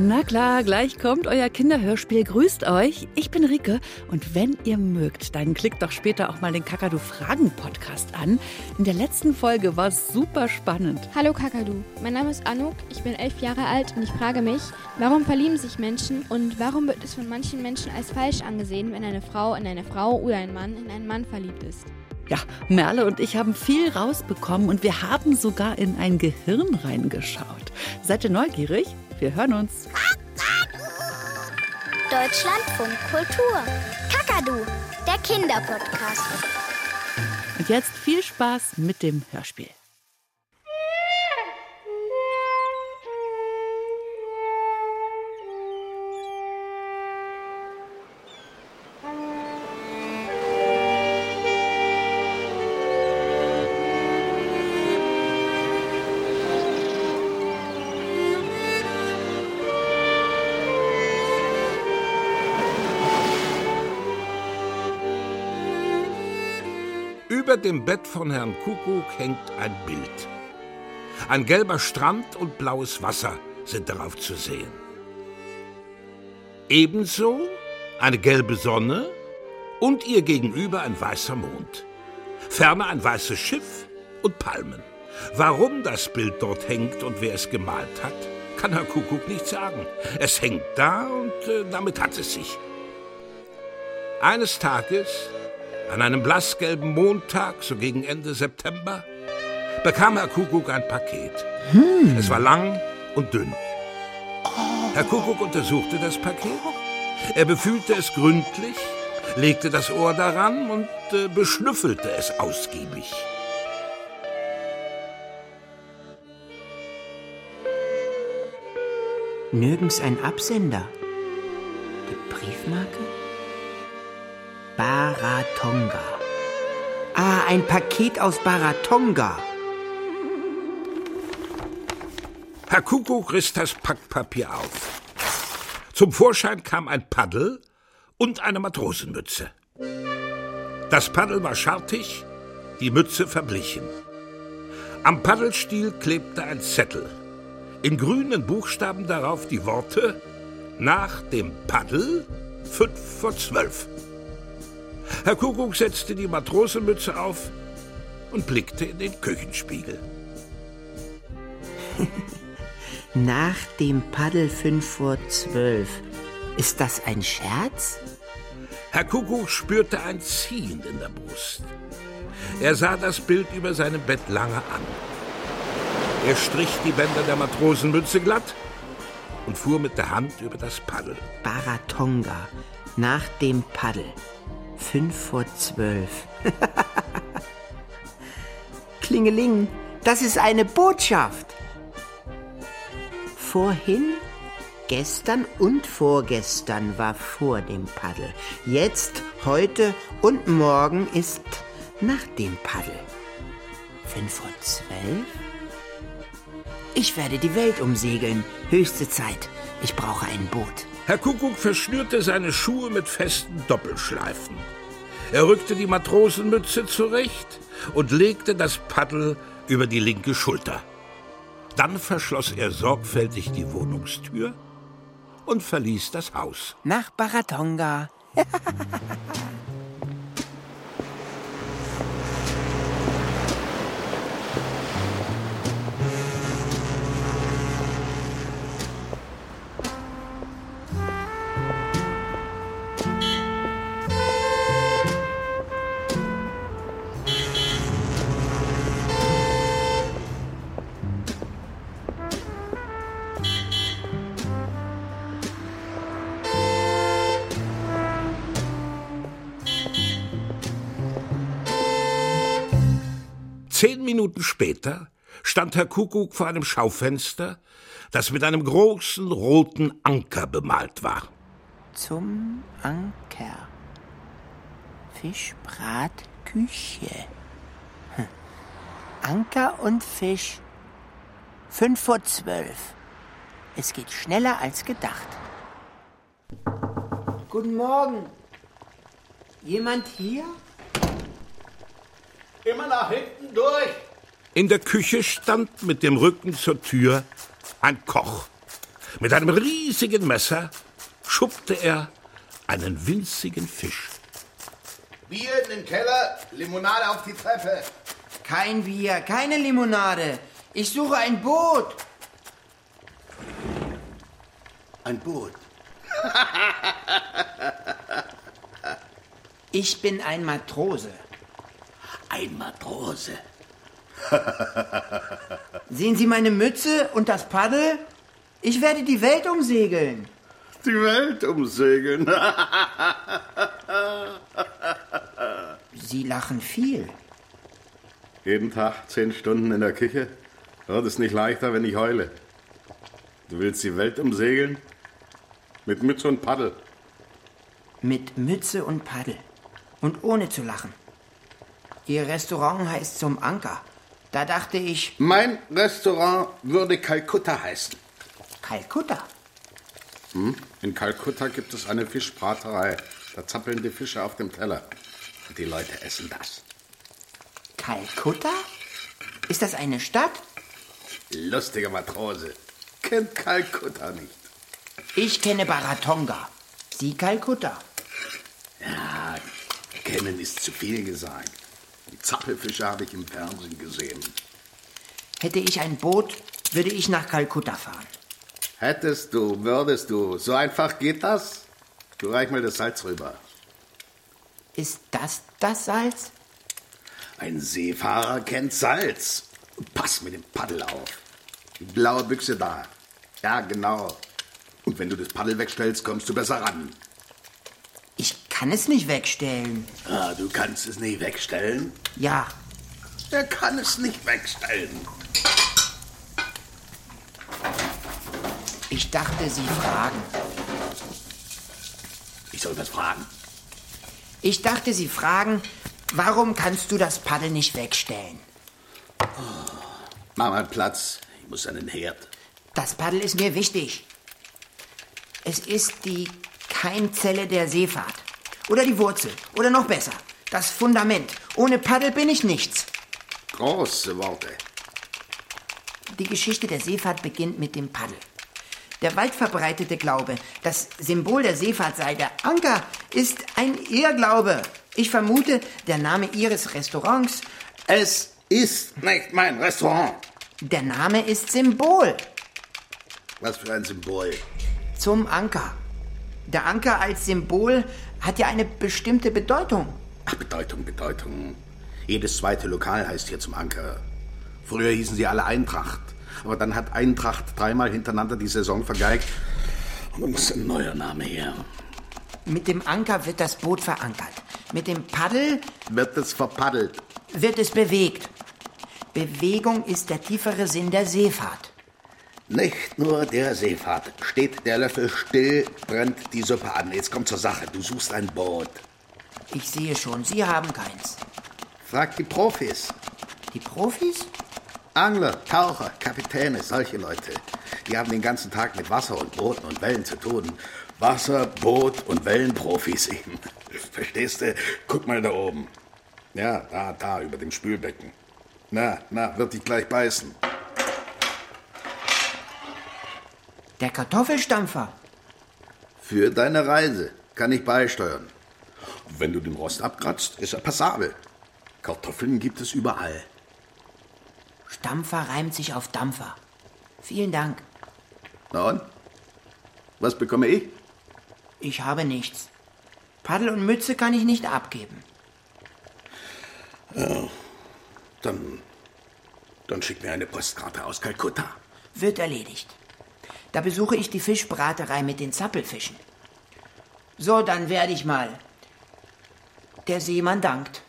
Na klar, gleich kommt euer Kinderhörspiel. Grüßt euch. Ich bin Rike und wenn ihr mögt, dann klickt doch später auch mal den Kakadu Fragen Podcast an. In der letzten Folge war es super spannend. Hallo Kakadu, mein Name ist Anuk, ich bin elf Jahre alt und ich frage mich, warum verlieben sich Menschen und warum wird es von manchen Menschen als falsch angesehen, wenn eine Frau in eine Frau oder ein Mann in einen Mann verliebt ist? Ja, Merle und ich haben viel rausbekommen und wir haben sogar in ein Gehirn reingeschaut. Seid ihr neugierig? Wir hören uns. Deutschlandfunk Kultur. Kakadu, der Kinderpodcast. Und jetzt viel Spaß mit dem Hörspiel. Dem Bett von Herrn Kuckuck hängt ein Bild. Ein gelber Strand und blaues Wasser sind darauf zu sehen. Ebenso eine gelbe Sonne und ihr gegenüber ein weißer Mond. Ferner ein weißes Schiff und Palmen. Warum das Bild dort hängt und wer es gemalt hat, kann Herr Kuckuck nicht sagen. Es hängt da und äh, damit hat es sich. Eines Tages an einem blassgelben Montag, so gegen Ende September, bekam Herr Kuckuck ein Paket. Hm. Es war lang und dünn. Herr Kuckuck untersuchte das Paket. Er befühlte es gründlich, legte das Ohr daran und äh, beschnüffelte es ausgiebig. Nirgends ein Absender. Die Briefmarke? Baratonga. Ah, ein Paket aus Baratonga. Herr Kuckuck riss das Packpapier auf. Zum Vorschein kam ein Paddel und eine Matrosenmütze. Das Paddel war schartig, die Mütze verblichen. Am Paddelstiel klebte ein Zettel. In grünen Buchstaben darauf die Worte Nach dem Paddel fünf vor zwölf. Herr Kuckuck setzte die Matrosenmütze auf und blickte in den Küchenspiegel. Nach dem Paddel fünf vor zwölf. Ist das ein Scherz? Herr Kuckuck spürte ein Ziehen in der Brust. Er sah das Bild über seinem Bett lange an. Er strich die Bänder der Matrosenmütze glatt und fuhr mit der Hand über das Paddel. Baratonga. Nach dem Paddel. Fünf vor zwölf. Klingeling, das ist eine Botschaft. Vorhin, gestern und vorgestern war vor dem Paddel. Jetzt, heute und morgen ist nach dem Paddel. Fünf vor zwölf? Ich werde die Welt umsegeln. Höchste Zeit. Ich brauche ein Boot. Herr Kuckuck verschnürte seine Schuhe mit festen Doppelschleifen. Er rückte die Matrosenmütze zurecht und legte das Paddel über die linke Schulter. Dann verschloss er sorgfältig die Wohnungstür und verließ das Haus. Nach Baratonga. Minuten später stand Herr Kuckuck vor einem Schaufenster, das mit einem großen roten Anker bemalt war. Zum Anker. Fischbratküche. Hm. Anker und Fisch. Fünf vor zwölf. Es geht schneller als gedacht. Guten Morgen. Jemand hier? Immer nach hinten durch. In der Küche stand mit dem Rücken zur Tür ein Koch. Mit einem riesigen Messer schuppte er einen winzigen Fisch. Bier in den Keller, Limonade auf die Treppe. Kein Bier, keine Limonade. Ich suche ein Boot. Ein Boot. Ich bin ein Matrose. Ein Matrose. Sehen Sie meine Mütze und das Paddel? Ich werde die Welt umsegeln. Die Welt umsegeln. Sie lachen viel. Jeden Tag zehn Stunden in der Küche. Wird es nicht leichter, wenn ich heule. Du willst die Welt umsegeln? Mit Mütze und Paddel. Mit Mütze und Paddel. Und ohne zu lachen. Ihr Restaurant heißt zum Anker. Da dachte ich, Mein Restaurant würde Kalkutta heißen. Kalkutta. In Kalkutta gibt es eine Fischbraterei. Da zappeln die Fische auf dem Teller. Und die Leute essen das. Kalkutta? Ist das eine Stadt? Lustige Matrose. Kennt Kalkutta nicht. Ich kenne Baratonga. Sie Kalkutta. Ja, kennen ist zu viel gesagt. Zappelfische habe ich im Fernsehen gesehen. Hätte ich ein Boot, würde ich nach Kalkutta fahren. Hättest du, würdest du. So einfach geht das? Du reich mal das Salz rüber. Ist das das Salz? Ein Seefahrer kennt Salz. Pass mit dem Paddel auf. Die blaue Büchse da. Ja, genau. Und wenn du das Paddel wegstellst, kommst du besser ran. Ich kann es nicht wegstellen. Ah, du kannst es nicht wegstellen? Ja, Er kann es nicht wegstellen. ich dachte, Sie fragen. Ich soll was fragen. Ich dachte, Sie fragen, warum kannst du das Paddel nicht wegstellen? Mach mal Platz. Ich muss an den Herd. Das Paddel ist mir wichtig. Es ist die Keimzelle der Seefahrt. Oder die Wurzel. Oder noch besser, das Fundament. Ohne Paddel bin ich nichts. Große Worte. Die Geschichte der Seefahrt beginnt mit dem Paddel. Der weit verbreitete Glaube, das Symbol der Seefahrt sei der Anker, ist ein Irrglaube. Ich vermute, der Name Ihres Restaurants, Es ist nicht mein Restaurant. der Name ist Symbol Was für ein Symbol. zum Anker. Der Anker als Symbol hat ja eine bestimmte Bedeutung. Ach, Bedeutung, Bedeutung. Jedes zweite Lokal heißt hier zum Anker. Früher hießen sie alle Eintracht. Aber dann hat Eintracht dreimal hintereinander die Saison vergeigt. Und dann muss ein neuer Name her. Mit dem Anker wird das Boot verankert. Mit dem Paddel Wird es verpaddelt. wird es bewegt. Bewegung ist der tiefere Sinn der Seefahrt. Nicht nur der Seefahrt. Steht der Löffel still, brennt die Suppe an. Jetzt kommt zur Sache. Du suchst ein Boot. Ich sehe schon, Sie haben keins. Frag die Profis. Die Profis? Angler, Taucher, Kapitäne, solche Leute. Die haben den ganzen Tag mit Wasser und Booten und Wellen zu tun. Wasser, Boot und Wellenprofis eben. Verstehst du? Guck mal da oben. Ja, da, da, über dem Spülbecken. Na, na, wird dich gleich beißen. Der Kartoffelstampfer. Für deine Reise kann ich beisteuern. Wenn du den Rost abkratzt, ist er passabel. Kartoffeln gibt es überall. Stampfer reimt sich auf Dampfer. Vielen Dank. Na und? Was bekomme ich? Ich habe nichts. Paddel und Mütze kann ich nicht abgeben. Dann, dann schick mir eine Postkarte aus Kalkutta. Wird erledigt. Da besuche ich die Fischbraterei mit den Zappelfischen. So, dann werde ich mal. Der Seemann dankt.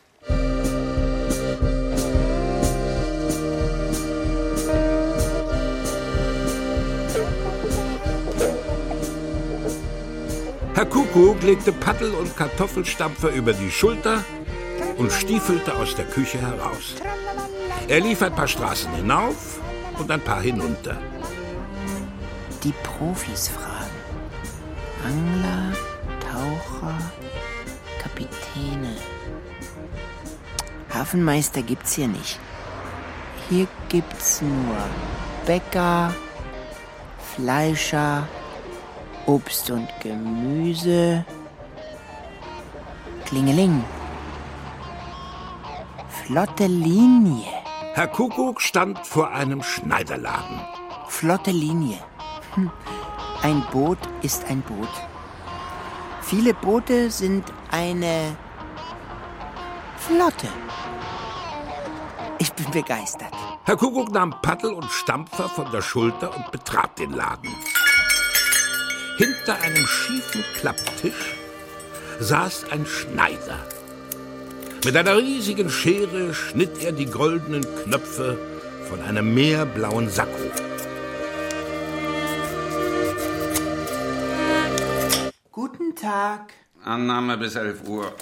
Herr Kuckuck legte Paddel und Kartoffelstampfer über die Schulter und stiefelte aus der Küche heraus. Er lief ein paar Straßen hinauf und ein paar hinunter. Die Profis fragen. Angler, Taucher, Kapitäne. Hafenmeister gibt's hier nicht. Hier gibt's nur Bäcker, Fleischer, Obst und Gemüse. Klingeling. Flotte Linie. Herr Kuckuck stand vor einem Schneiderladen. Flotte Linie. Ein Boot ist ein Boot. Viele Boote sind eine Flotte. Ich bin begeistert. Herr Kuckuck nahm Paddel und Stampfer von der Schulter und betrat den Laden. Hinter einem schiefen Klapptisch saß ein Schneider. Mit einer riesigen Schere schnitt er die goldenen Knöpfe von einem meerblauen Sakko. Tag. Annahme bis 11 Uhr.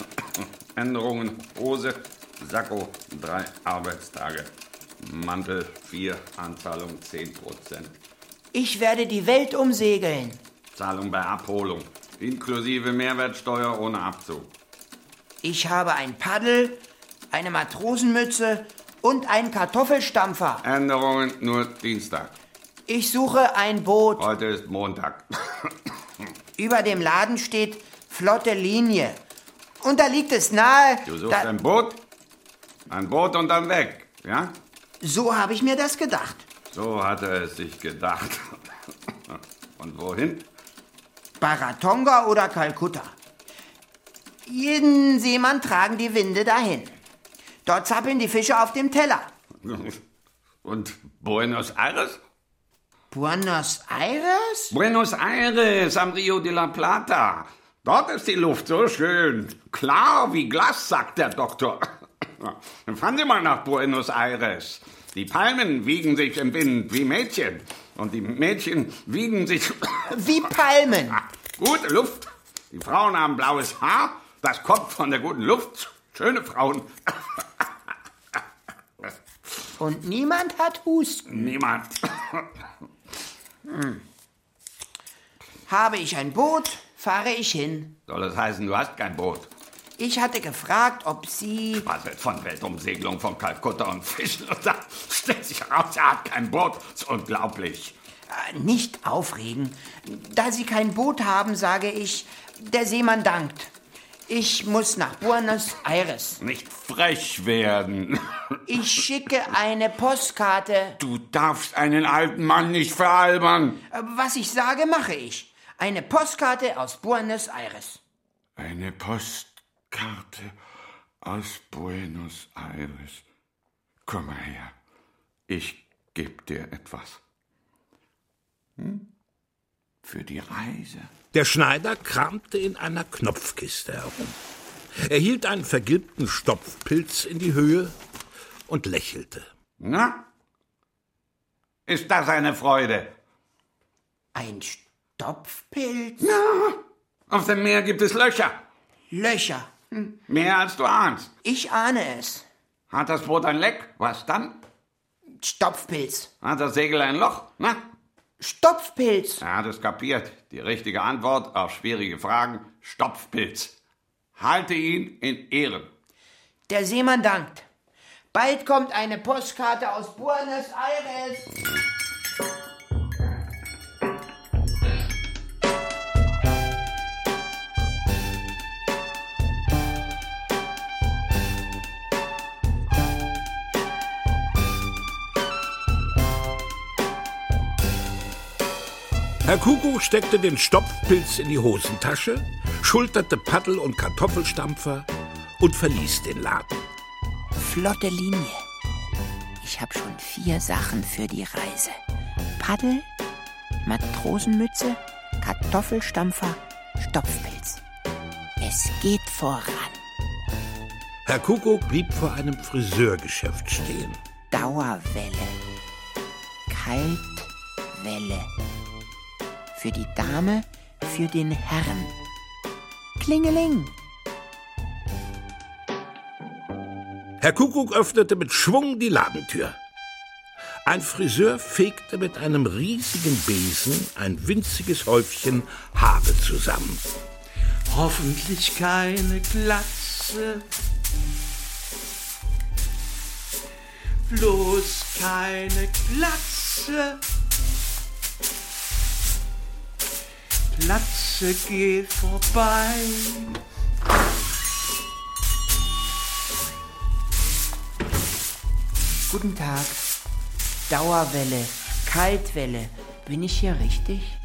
Änderungen Hose, Sakko drei Arbeitstage. Mantel vier, Anzahlung 10 Prozent. Ich werde die Welt umsegeln. Zahlung bei Abholung. Inklusive Mehrwertsteuer ohne Abzug. Ich habe ein Paddel, eine Matrosenmütze und einen Kartoffelstampfer. Änderungen nur Dienstag. Ich suche ein Boot. Heute ist Montag. Über dem Laden steht flotte Linie. Und da liegt es nahe. Du suchst ein Boot? Ein Boot und dann weg, ja? So habe ich mir das gedacht. So hat er es sich gedacht. Und wohin? Baratonga oder Kalkutta. Jeden Seemann tragen die Winde dahin. Dort zappeln die Fische auf dem Teller. Und Buenos Aires? Buenos Aires? Buenos Aires am Rio de la Plata. Dort ist die Luft so schön. Klar wie Glas, sagt der Doktor. Dann fahren Sie mal nach Buenos Aires. Die Palmen wiegen sich im Wind wie Mädchen. Und die Mädchen wiegen sich. Wie Palmen. Gute Luft. Die Frauen haben blaues Haar. Das kommt von der guten Luft. Schöne Frauen. Und niemand hat Husten. Niemand. Habe ich ein Boot, fahre ich hin. Soll das heißen, du hast kein Boot? Ich hatte gefragt, ob Sie... Was wird von Weltumsegelung von Kalkutta und Fischen? Und da stellt sich heraus, er hat kein Boot. Das ist unglaublich. Äh, Nicht aufregen. Da Sie kein Boot haben, sage ich, der Seemann dankt. Ich muss nach Buenos Aires. Nicht frech werden. Ich schicke eine Postkarte. Du darfst einen alten Mann nicht veralbern. Äh, Was ich sage, mache ich. Eine Postkarte aus Buenos Aires. Eine Postkarte aus Buenos Aires. Komm mal her. Ich geb dir etwas. Hm? Für die Reise. Der Schneider kramte in einer Knopfkiste herum. Er hielt einen vergilbten Stopfpilz in die Höhe und lächelte. Na? Ist das eine Freude? Ein Stopfpilz? Auf dem Meer gibt es Löcher. Löcher. Mehr als du ahnst. Ich ahne es. Hat das Boot ein Leck? Was dann? Stopfpilz. Hat das Segel ein Loch? Na? Stopfpilz. Er hat es kapiert. Die richtige Antwort auf schwierige Fragen: Stopfpilz. Halte ihn in Ehren. Der Seemann dankt. Bald kommt eine Postkarte aus Buenos Aires. Kuckuck steckte den Stopfpilz in die Hosentasche, schulterte Paddel und Kartoffelstampfer und verließ den Laden. Flotte Linie. Ich habe schon vier Sachen für die Reise. Paddel, Matrosenmütze, Kartoffelstampfer, Stopfpilz. Es geht voran. Herr Kuckuck blieb vor einem Friseurgeschäft stehen. Dauerwelle. Kaltwelle. Für die Dame, für den Herrn. Klingeling. Herr Kuckuck öffnete mit Schwung die Ladentür. Ein Friseur fegte mit einem riesigen Besen ein winziges Häufchen Haare zusammen. Hoffentlich keine Glatze. Bloß keine Glatze. Glatze, geh vorbei. Guten Tag. Dauerwelle, Kaltwelle. Bin ich hier richtig?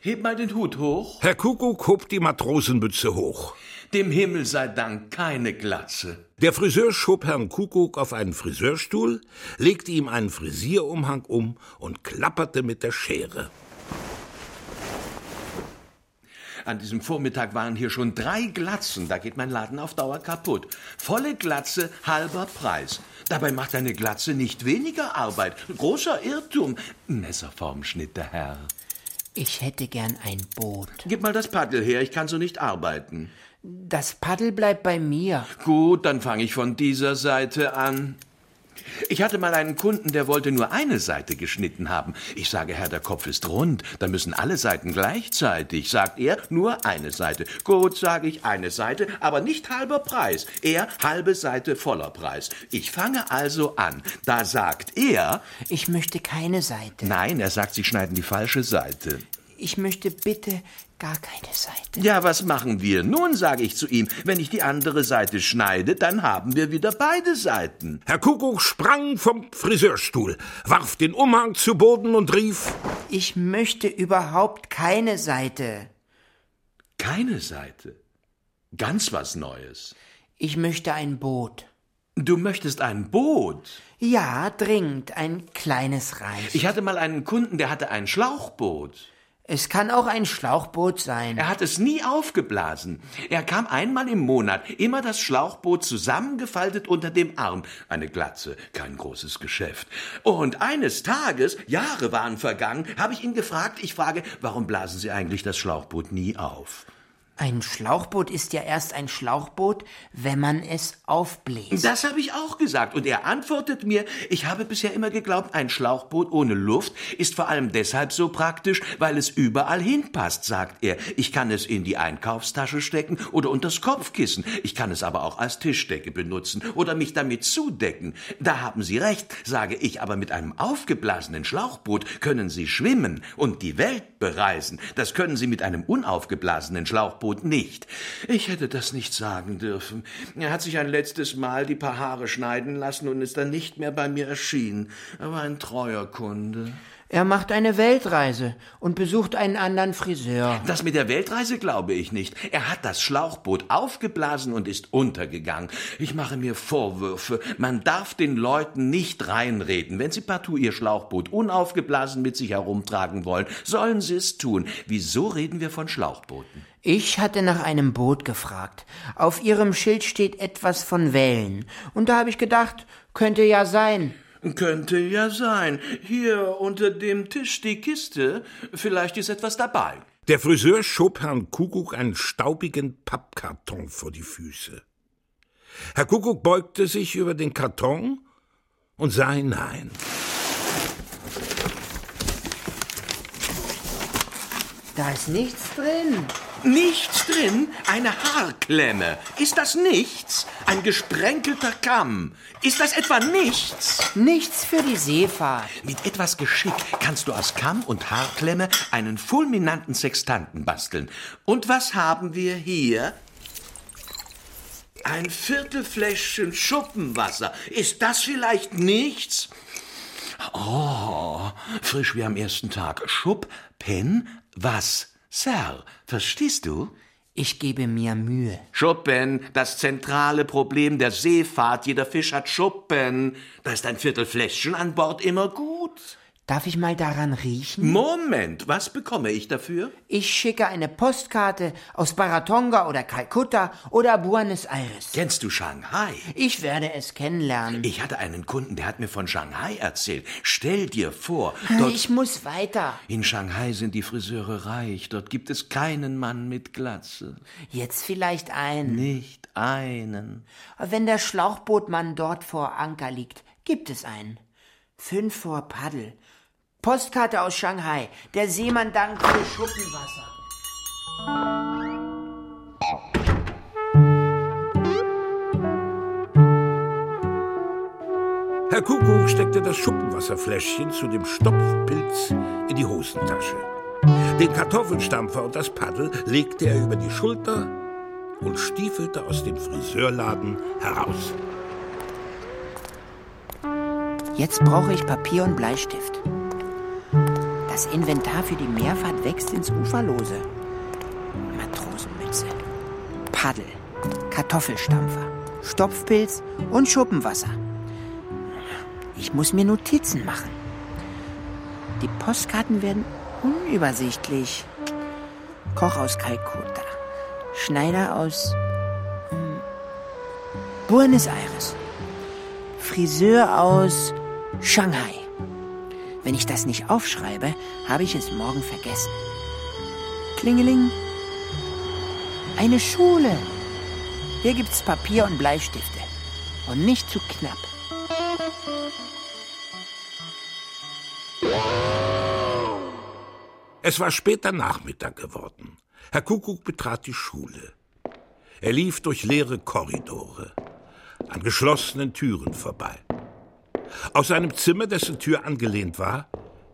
Heb mal den Hut hoch. Herr Kuckuck hob die Matrosenmütze hoch. Dem Himmel sei Dank keine Glatze. Der Friseur schob Herrn Kuckuck auf einen Friseurstuhl, legte ihm einen Frisierumhang um und klapperte mit der Schere. An diesem Vormittag waren hier schon drei Glatzen. Da geht mein Laden auf Dauer kaputt. Volle Glatze, halber Preis. Dabei macht eine Glatze nicht weniger Arbeit. Großer Irrtum. Messerformschnitt, der Herr. Ich hätte gern ein Boot. Gib mal das Paddel her, ich kann so nicht arbeiten. Das Paddel bleibt bei mir. Gut, dann fange ich von dieser Seite an. Ich hatte mal einen Kunden, der wollte nur eine Seite geschnitten haben. Ich sage, Herr, der Kopf ist rund, da müssen alle Seiten gleichzeitig. Sagt er, nur eine Seite. Gut, sage ich, eine Seite, aber nicht halber Preis. Er halbe Seite voller Preis. Ich fange also an. Da sagt er, Ich möchte keine Seite. nein, er sagt, Sie schneiden die falsche Seite. Ich möchte bitte gar keine Seite. Ja, was machen wir? Nun sage ich zu ihm, wenn ich die andere Seite schneide, dann haben wir wieder beide Seiten. Herr Kuckuck sprang vom Friseurstuhl, warf den Umhang zu Boden und rief, Ich möchte überhaupt keine Seite. Keine Seite. Ganz was Neues. Ich möchte ein Boot. Du möchtest ein Boot. Ja, dringend, ein kleines reicht. Ich hatte mal einen Kunden, der hatte ein Schlauchboot. Es kann auch ein Schlauchboot sein. Er hat es nie aufgeblasen. Er kam einmal im Monat, immer das Schlauchboot zusammengefaltet unter dem Arm. Eine Glatze, kein großes Geschäft. Und eines Tages, Jahre waren vergangen, habe ich ihn gefragt, ich frage, warum blasen Sie eigentlich das Schlauchboot nie auf? Ein Schlauchboot ist ja erst ein Schlauchboot, wenn man es aufbläst. Das habe ich auch gesagt. Und er antwortet mir, ich habe bisher immer geglaubt, ein Schlauchboot ohne Luft ist vor allem deshalb so praktisch, weil es überall hinpasst, sagt er. Ich kann es in die Einkaufstasche stecken oder unters Kopfkissen. Ich kann es aber auch als Tischdecke benutzen oder mich damit zudecken. Da haben Sie recht, sage ich, aber mit einem aufgeblasenen Schlauchboot können Sie schwimmen und die Welt bereisen. Das können Sie mit einem unaufgeblasenen Schlauchboot nicht. Ich hätte das nicht sagen dürfen. Er hat sich ein letztes Mal die paar Haare schneiden lassen und ist dann nicht mehr bei mir erschienen. Er war ein treuer Kunde. Er macht eine Weltreise und besucht einen anderen Friseur. Das mit der Weltreise glaube ich nicht. Er hat das Schlauchboot aufgeblasen und ist untergegangen. Ich mache mir Vorwürfe. Man darf den Leuten nicht reinreden. Wenn sie partout ihr Schlauchboot unaufgeblasen mit sich herumtragen wollen, sollen sie es tun. Wieso reden wir von Schlauchbooten? Ich hatte nach einem Boot gefragt. Auf ihrem Schild steht etwas von Wellen. Und da habe ich gedacht, könnte ja sein. Könnte ja sein. Hier unter dem Tisch die Kiste. Vielleicht ist etwas dabei. Der Friseur schob Herrn Kuckuck einen staubigen Pappkarton vor die Füße. Herr Kuckuck beugte sich über den Karton und sah hinein. Da ist nichts drin. Nichts drin? Eine Haarklemme. Ist das nichts? Ein gesprenkelter Kamm. Ist das etwa nichts? Nichts für die Seefahrt. Mit etwas Geschick kannst du aus Kamm und Haarklemme einen fulminanten Sextanten basteln. Und was haben wir hier? Ein Viertelfläschchen Schuppenwasser. Ist das vielleicht nichts? Oh, frisch wie am ersten Tag. Schupp, Pen, was? Sir, verstehst du? Ich gebe mir Mühe. Schuppen, das zentrale Problem der Seefahrt. Jeder Fisch hat Schuppen. Da ist ein Viertelfläschchen an Bord immer gut. Darf ich mal daran riechen? Moment, was bekomme ich dafür? Ich schicke eine Postkarte aus Baratonga oder Kalkutta oder Buenos Aires. Kennst du Shanghai? Ich werde es kennenlernen. Ich hatte einen Kunden, der hat mir von Shanghai erzählt. Stell dir vor, dort Ich muss weiter. in Shanghai sind die Friseure reich. Dort gibt es keinen Mann mit Glatze. Jetzt vielleicht ein. Nicht einen. Wenn der Schlauchbootmann dort vor Anker liegt, gibt es einen. Fünf vor Paddel. Postkarte aus Shanghai. Der Seemann dankt für Schuppenwasser. Herr Kuckuck steckte das Schuppenwasserfläschchen zu dem Stopfpilz in die Hosentasche. Den Kartoffelstampfer und das Paddel legte er über die Schulter und stiefelte aus dem Friseurladen heraus. Jetzt brauche ich Papier und Bleistift. Das Inventar für die Meerfahrt wächst ins Uferlose. Matrosenmütze, Paddel, Kartoffelstampfer, Stopfpilz und Schuppenwasser. Ich muss mir Notizen machen. Die Postkarten werden unübersichtlich. Koch aus Kalkutta, Schneider aus hm, Buenos Aires, Friseur aus Shanghai. Wenn ich das nicht aufschreibe, habe ich es morgen vergessen. Klingeling. Eine Schule. Hier gibt's Papier und Bleistifte. Und nicht zu knapp. Es war später Nachmittag geworden. Herr Kuckuck betrat die Schule. Er lief durch leere Korridore, an geschlossenen Türen vorbei. Aus seinem Zimmer, dessen Tür angelehnt war,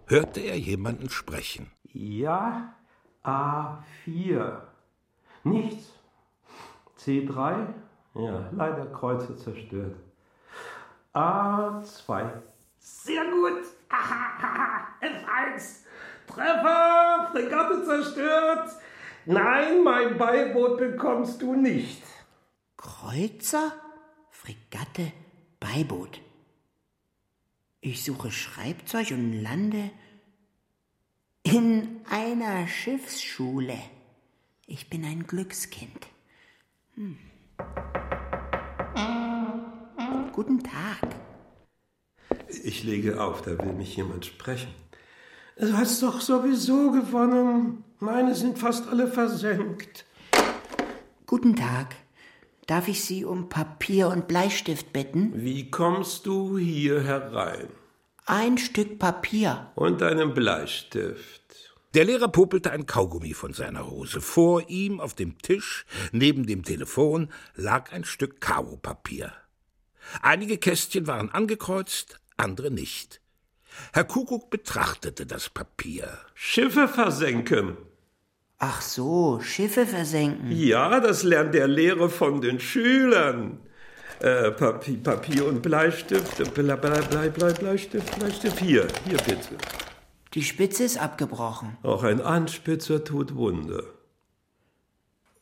hörte er jemanden sprechen. Ja, A4. Nichts. C3. Ja, leider Kreuze zerstört. A2. Sehr gut. F1. Treffer. Fregatte zerstört. Nein, mein Beiboot bekommst du nicht. Kreuzer, Fregatte, Beiboot. Ich suche Schreibzeug und lande in einer Schiffsschule. Ich bin ein Glückskind. Hm. Guten Tag. Ich lege auf, da will mich jemand sprechen. Du hast doch sowieso gewonnen. Meine sind fast alle versenkt. Guten Tag. Darf ich Sie um Papier und Bleistift bitten? Wie kommst du hier herein? Ein Stück Papier. Und einen Bleistift. Der Lehrer popelte ein Kaugummi von seiner Hose. Vor ihm auf dem Tisch, neben dem Telefon, lag ein Stück Karo-Papier. Einige Kästchen waren angekreuzt, andere nicht. Herr Kuckuck betrachtete das Papier. Schiffe versenken. Ach so, Schiffe versenken. Ja, das lernt der Lehrer von den Schülern. Äh, Papier, Papier und Bleistift. Blei, Blei, Blei, Blei, Bleistift, Bleistift. Hier, hier bitte. Die Spitze ist abgebrochen. Auch ein Anspitzer tut Wunder.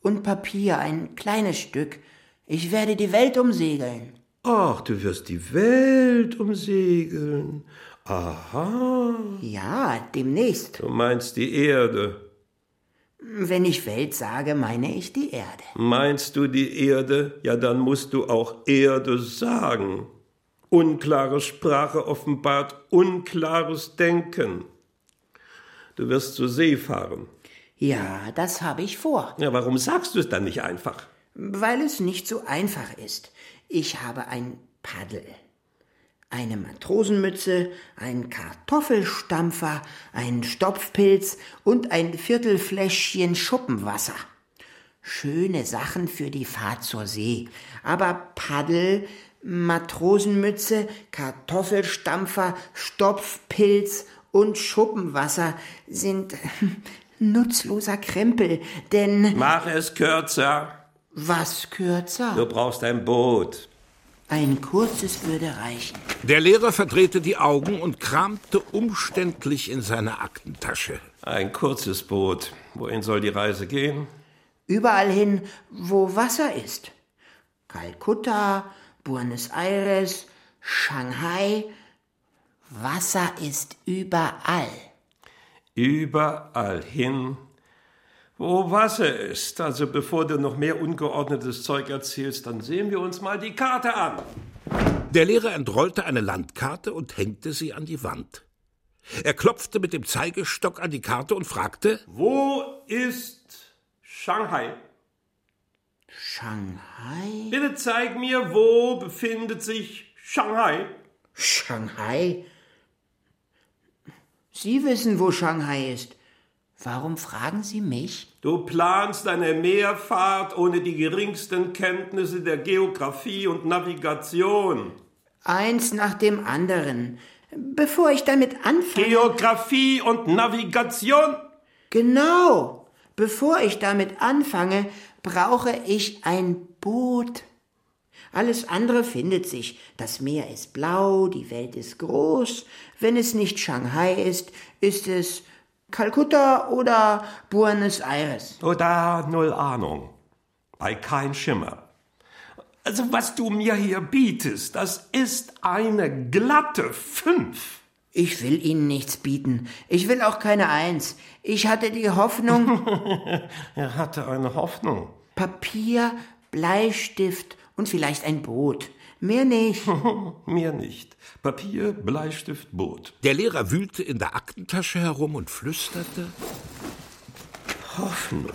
Und Papier, ein kleines Stück. Ich werde die Welt umsegeln. Ach, du wirst die Welt umsegeln. Aha. Ja, demnächst. Du meinst die Erde. Wenn ich Welt sage, meine ich die Erde. Meinst du die Erde? Ja, dann musst du auch Erde sagen. Unklare Sprache offenbart unklares Denken. Du wirst zur See fahren. Ja, das habe ich vor. Ja, warum sagst du es dann nicht einfach? Weil es nicht so einfach ist. Ich habe ein Paddel, eine Matrosenmütze, ein Kartoffelstampfer, einen Stopfpilz und ein Viertelfläschchen Schuppenwasser. Schöne Sachen für die Fahrt zur See. Aber Paddel, Matrosenmütze, Kartoffelstampfer, Stopfpilz und Schuppenwasser sind nutzloser Krempel, denn. Mach es kürzer. Was kürzer? Du brauchst ein Boot. Ein kurzes würde reichen. Der Lehrer verdrehte die Augen und kramte umständlich in seiner Aktentasche. Ein kurzes Boot. Wohin soll die Reise gehen? Überall hin, wo Wasser ist. Kalkutta, Buenos Aires, Shanghai. Wasser ist überall. Überall hin, wo Wasser ist. Also bevor du noch mehr ungeordnetes Zeug erzählst, dann sehen wir uns mal die Karte an. Der Lehrer entrollte eine Landkarte und hängte sie an die Wand. Er klopfte mit dem Zeigestock an die Karte und fragte Wo ist Shanghai? Shanghai? Bitte zeig mir, wo befindet sich Shanghai? Shanghai? Sie wissen, wo Shanghai ist. Warum fragen Sie mich? Du planst eine Meerfahrt ohne die geringsten Kenntnisse der Geographie und Navigation. Eins nach dem anderen. Bevor ich damit anfange. Geographie und Navigation? Genau. Bevor ich damit anfange, brauche ich ein Boot. Alles andere findet sich. Das Meer ist blau, die Welt ist groß. Wenn es nicht Shanghai ist, ist es Kalkutta oder Buenos Aires. Oder null Ahnung. Bei kein Schimmer. Also was du mir hier bietest, das ist eine glatte Fünf. Ich will Ihnen nichts bieten. Ich will auch keine Eins. Ich hatte die Hoffnung. er hatte eine Hoffnung. Papier, Bleistift und vielleicht ein Boot. Mehr nicht. Mehr nicht. Papier, Bleistift, Boot. Der Lehrer wühlte in der Aktentasche herum und flüsterte. Hoffnung.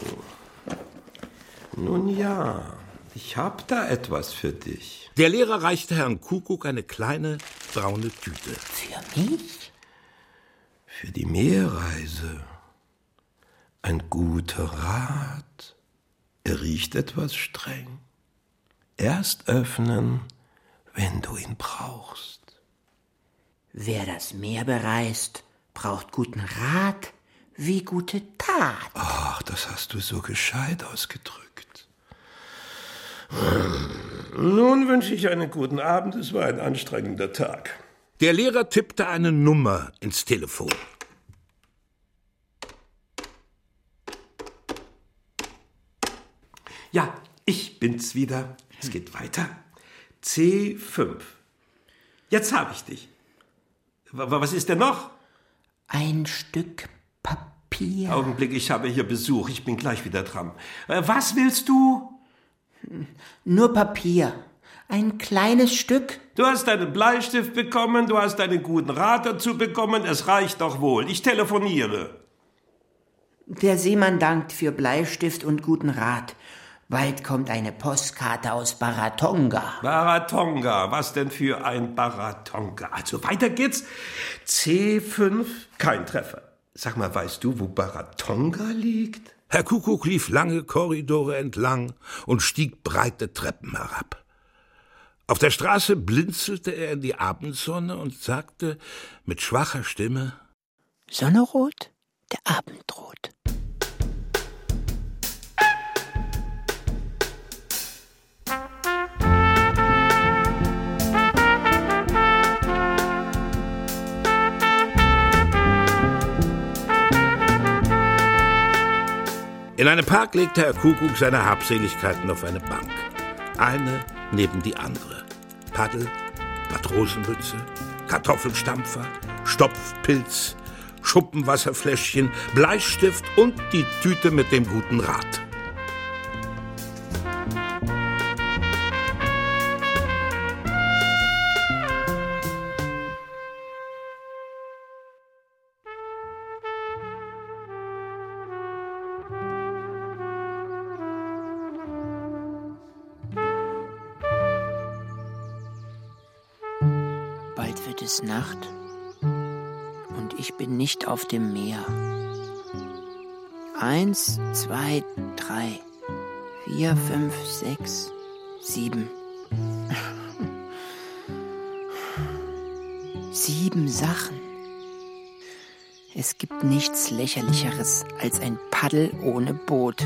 Nun ja, ich hab da etwas für dich. Der Lehrer reichte Herrn Kuckuck eine kleine braune Tüte. Für mich? Für die Meerreise. Ein guter Rat. Er riecht etwas streng. Erst öffnen, wenn du ihn brauchst. Wer das Meer bereist, braucht guten Rat wie gute Tat. Ach, das hast du so gescheit ausgedrückt. Nun wünsche ich einen guten Abend. Es war ein anstrengender Tag. Der Lehrer tippte eine Nummer ins Telefon. Ja, ich bin's wieder. Es geht weiter. C5. Jetzt habe ich dich. Was ist denn noch? Ein Stück Papier. Augenblick, ich habe hier Besuch. Ich bin gleich wieder dran. Äh, was willst du? Nur Papier. Ein kleines Stück. Du hast einen Bleistift bekommen, du hast einen guten Rat dazu bekommen, es reicht doch wohl. Ich telefoniere. Der Seemann dankt für Bleistift und guten Rat. Bald kommt eine Postkarte aus Baratonga. Baratonga, was denn für ein Baratonga? Also weiter geht's. C5, kein Treffer. Sag mal, weißt du, wo Baratonga liegt? Herr Kuckuck lief lange Korridore entlang und stieg breite Treppen herab. Auf der Straße blinzelte er in die Abendsonne und sagte mit schwacher Stimme Sonne rot, der Abend rot. In einem Park legte Herr Kuckuck seine Habseligkeiten auf eine Bank. Eine neben die andere. Paddel, Matrosenmütze, Kartoffelstampfer, Stopfpilz, Schuppenwasserfläschchen, Bleistift und die Tüte mit dem guten Rat. Nacht und ich bin nicht auf dem Meer. Eins, zwei, drei, vier, fünf, sechs, sieben. Sieben Sachen. Es gibt nichts lächerlicheres als ein Paddel ohne Boot.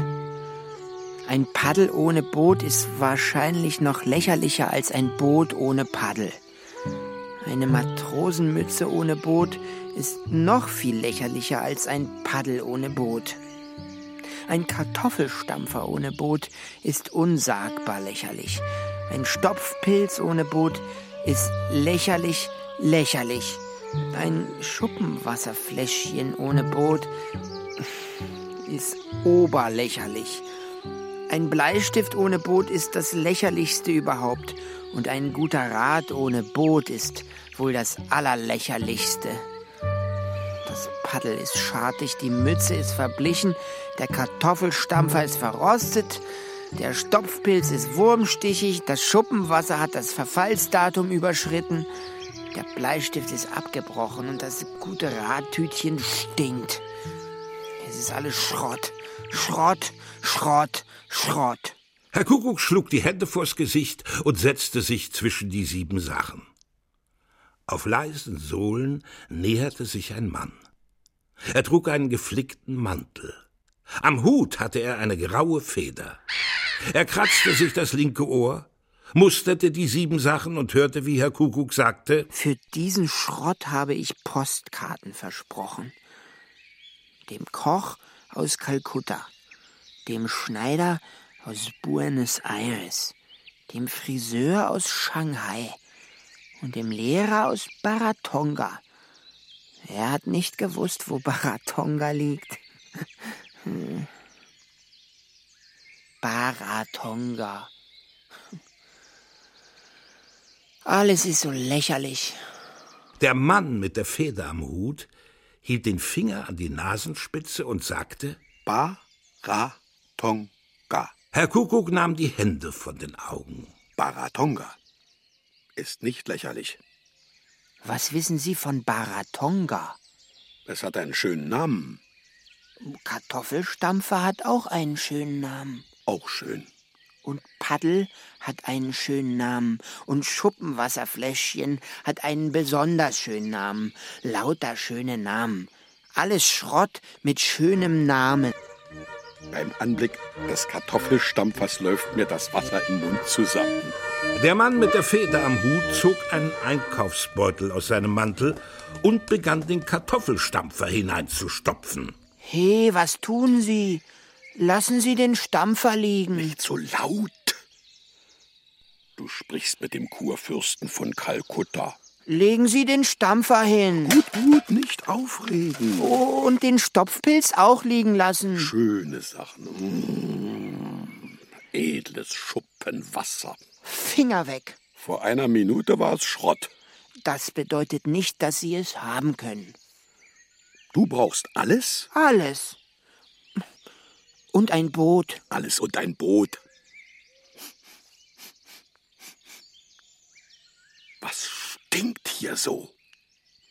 Ein Paddel ohne Boot ist wahrscheinlich noch lächerlicher als ein Boot ohne Paddel. Eine Matrosenmütze ohne Boot ist noch viel lächerlicher als ein Paddel ohne Boot. Ein Kartoffelstampfer ohne Boot ist unsagbar lächerlich. Ein Stopfpilz ohne Boot ist lächerlich, lächerlich. Ein Schuppenwasserfläschchen ohne Boot ist oberlächerlich. Ein Bleistift ohne Boot ist das lächerlichste überhaupt. Und ein guter Rat ohne Boot ist wohl das allerlächerlichste. Das Paddel ist schartig, die Mütze ist verblichen, der Kartoffelstampfer ist verrostet, der Stopfpilz ist wurmstichig, das Schuppenwasser hat das Verfallsdatum überschritten, der Bleistift ist abgebrochen und das gute Radtütchen stinkt. Es ist alles Schrott, Schrott, Schrott, Schrott. Herr Kuckuck schlug die Hände vors Gesicht und setzte sich zwischen die sieben Sachen. Auf leisen Sohlen näherte sich ein Mann. Er trug einen geflickten Mantel. Am Hut hatte er eine graue Feder. Er kratzte sich das linke Ohr, musterte die sieben Sachen und hörte, wie Herr Kuckuck sagte Für diesen Schrott habe ich Postkarten versprochen. Dem Koch aus Kalkutta, dem Schneider aus Buenos Aires, dem Friseur aus Shanghai und dem Lehrer aus Baratonga. Er hat nicht gewusst, wo Baratonga liegt. Baratonga. Alles ist so lächerlich. Der Mann mit der Feder am Hut hielt den Finger an die Nasenspitze und sagte Baratonga. Herr Kuckuck nahm die Hände von den Augen. Baratonga ist nicht lächerlich. Was wissen Sie von Baratonga? Es hat einen schönen Namen. Kartoffelstampfer hat auch einen schönen Namen. Auch schön. Und Paddel hat einen schönen Namen. Und Schuppenwasserfläschchen hat einen besonders schönen Namen. Lauter schöne Namen. Alles Schrott mit schönem Namen. Beim Anblick des Kartoffelstampfers läuft mir das Wasser im Mund zusammen. Der Mann mit der Feder am Hut zog einen Einkaufsbeutel aus seinem Mantel und begann den Kartoffelstampfer hineinzustopfen. He, was tun Sie? Lassen Sie den Stampfer liegen. Nicht so laut. Du sprichst mit dem Kurfürsten von Kalkutta. Legen Sie den Stampfer hin. Gut, gut, nicht aufregen. Oh, und den Stopfpilz auch liegen lassen. Schöne Sachen. Mmh. Edles Schuppenwasser. Finger weg. Vor einer Minute war es Schrott. Das bedeutet nicht, dass Sie es haben können. Du brauchst alles? Alles. Und ein Boot. Alles und ein Boot. Was stinkt hier so?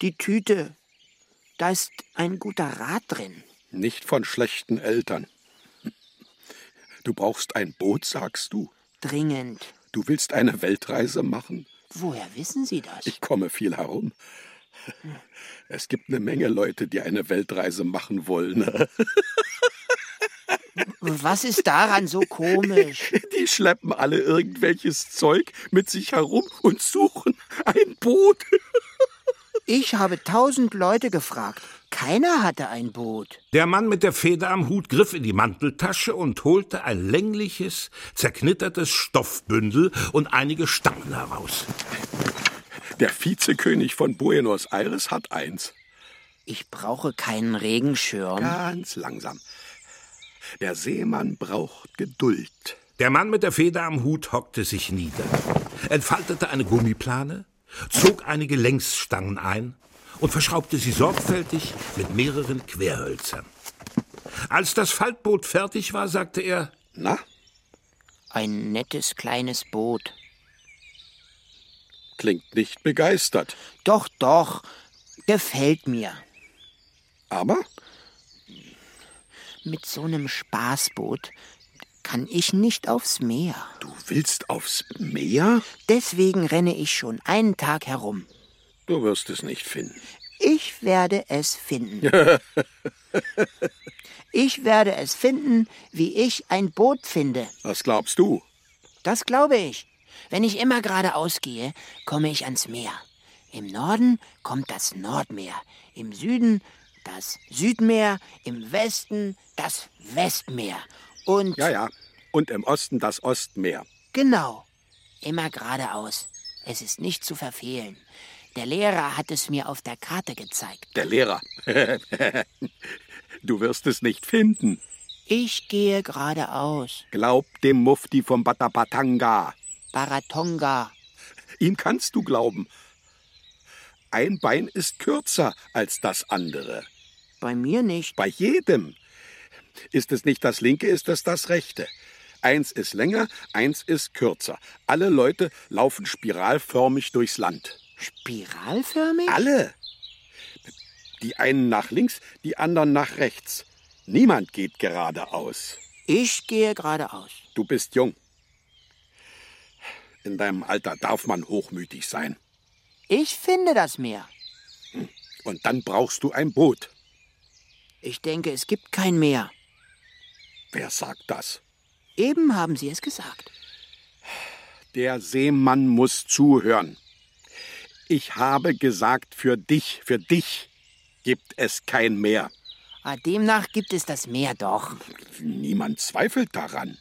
Die Tüte. Da ist ein guter Rat drin. Nicht von schlechten Eltern. Du brauchst ein Boot, sagst du? Dringend. Du willst eine Weltreise machen? Woher wissen Sie das? Ich komme viel herum. Es gibt eine Menge Leute, die eine Weltreise machen wollen. Was ist daran so komisch? Die schleppen alle irgendwelches Zeug mit sich herum und suchen ein Boot. Ich habe tausend Leute gefragt. Keiner hatte ein Boot. Der Mann mit der Feder am Hut griff in die Manteltasche und holte ein längliches, zerknittertes Stoffbündel und einige Stangen heraus. Der Vizekönig von Buenos Aires hat eins. Ich brauche keinen Regenschirm. Ganz langsam. Der Seemann braucht Geduld. Der Mann mit der Feder am Hut hockte sich nieder, entfaltete eine Gummiplane, zog einige Längsstangen ein und verschraubte sie sorgfältig mit mehreren Querhölzern. Als das Faltboot fertig war, sagte er Na? Ein nettes kleines Boot. Klingt nicht begeistert. Doch, doch. Gefällt mir. Aber? Mit so einem Spaßboot kann ich nicht aufs Meer. Du willst aufs Meer? Deswegen renne ich schon einen Tag herum. Du wirst es nicht finden. Ich werde es finden. ich werde es finden, wie ich ein Boot finde. Was glaubst du? Das glaube ich. Wenn ich immer geradeaus gehe, komme ich ans Meer. Im Norden kommt das Nordmeer, im Süden das Südmeer, im Westen das Westmeer und. Ja, ja. Und im Osten das Ostmeer. Genau. Immer geradeaus. Es ist nicht zu verfehlen. Der Lehrer hat es mir auf der Karte gezeigt. Der Lehrer. du wirst es nicht finden. Ich gehe geradeaus. Glaub dem Mufti vom Batapatanga. Baratonga. Ihm kannst du glauben. Ein Bein ist kürzer als das andere. Bei mir nicht. Bei jedem. Ist es nicht das linke, ist es das rechte. Eins ist länger, eins ist kürzer. Alle Leute laufen spiralförmig durchs Land. Spiralförmig? Alle. Die einen nach links, die anderen nach rechts. Niemand geht geradeaus. Ich gehe geradeaus. Du bist jung. In deinem Alter darf man hochmütig sein. Ich finde das Meer. Und dann brauchst du ein Boot. Ich denke, es gibt kein Meer. Wer sagt das? Eben haben Sie es gesagt. Der Seemann muss zuhören. Ich habe gesagt, für dich, für dich gibt es kein Meer. Ah, demnach gibt es das Meer doch. Niemand zweifelt daran.